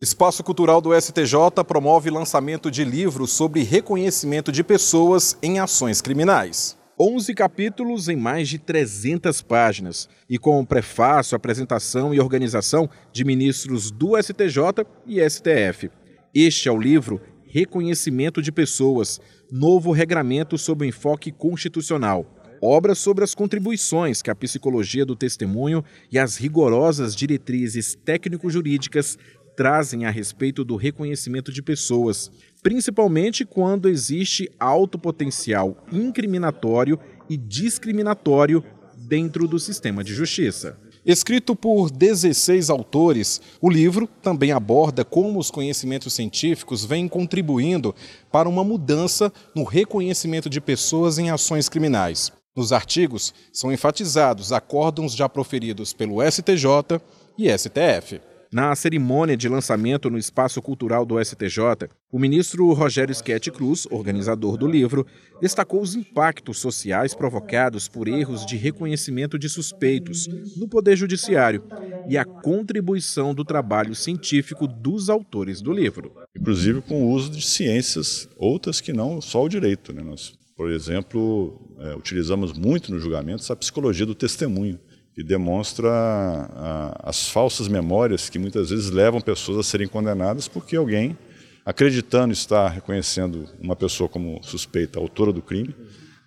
Espaço Cultural do STJ promove lançamento de livros sobre reconhecimento de pessoas em ações criminais. 11 capítulos em mais de 300 páginas e com prefácio, apresentação e organização de ministros do STJ e STF. Este é o livro Reconhecimento de Pessoas, novo regramento sob enfoque constitucional. Obra sobre as contribuições que a psicologia do testemunho e as rigorosas diretrizes técnico-jurídicas trazem a respeito do reconhecimento de pessoas, principalmente quando existe alto potencial incriminatório e discriminatório dentro do sistema de justiça. Escrito por 16 autores, o livro também aborda como os conhecimentos científicos vêm contribuindo para uma mudança no reconhecimento de pessoas em ações criminais. Nos artigos são enfatizados acórdãos já proferidos pelo STJ e STF. Na cerimônia de lançamento no Espaço Cultural do STJ, o ministro Rogério Schetti Cruz, organizador do livro, destacou os impactos sociais provocados por erros de reconhecimento de suspeitos no Poder Judiciário e a contribuição do trabalho científico dos autores do livro. Inclusive com o uso de ciências outras que não só o direito. Né? Nós, por exemplo, é, utilizamos muito no julgamento a psicologia do testemunho e demonstra a, as falsas memórias que muitas vezes levam pessoas a serem condenadas porque alguém, acreditando estar reconhecendo uma pessoa como suspeita, autora do crime,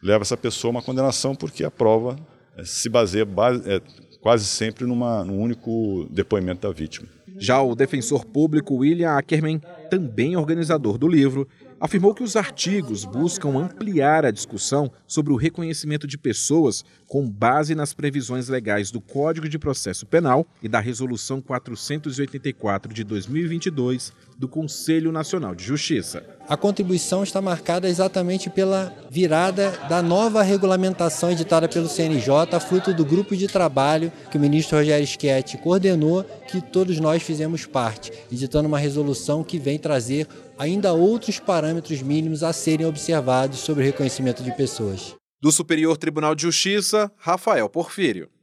leva essa pessoa a uma condenação porque a prova eh, se baseia base, é, quase sempre numa, num único depoimento da vítima. Já o defensor público William Ackerman, também organizador do livro, afirmou que os artigos buscam ampliar a discussão sobre o reconhecimento de pessoas com base nas previsões legais do Código de Processo Penal e da Resolução 484 de 2022 do Conselho Nacional de Justiça. A contribuição está marcada exatamente pela virada da nova regulamentação editada pelo CNJ, fruto do grupo de trabalho que o ministro Rogério Schietti coordenou, que todos nós fizemos parte, editando uma resolução que vem trazer ainda outros parâmetros mínimos a serem observados sobre o reconhecimento de pessoas. Do Superior Tribunal de Justiça, Rafael Porfírio.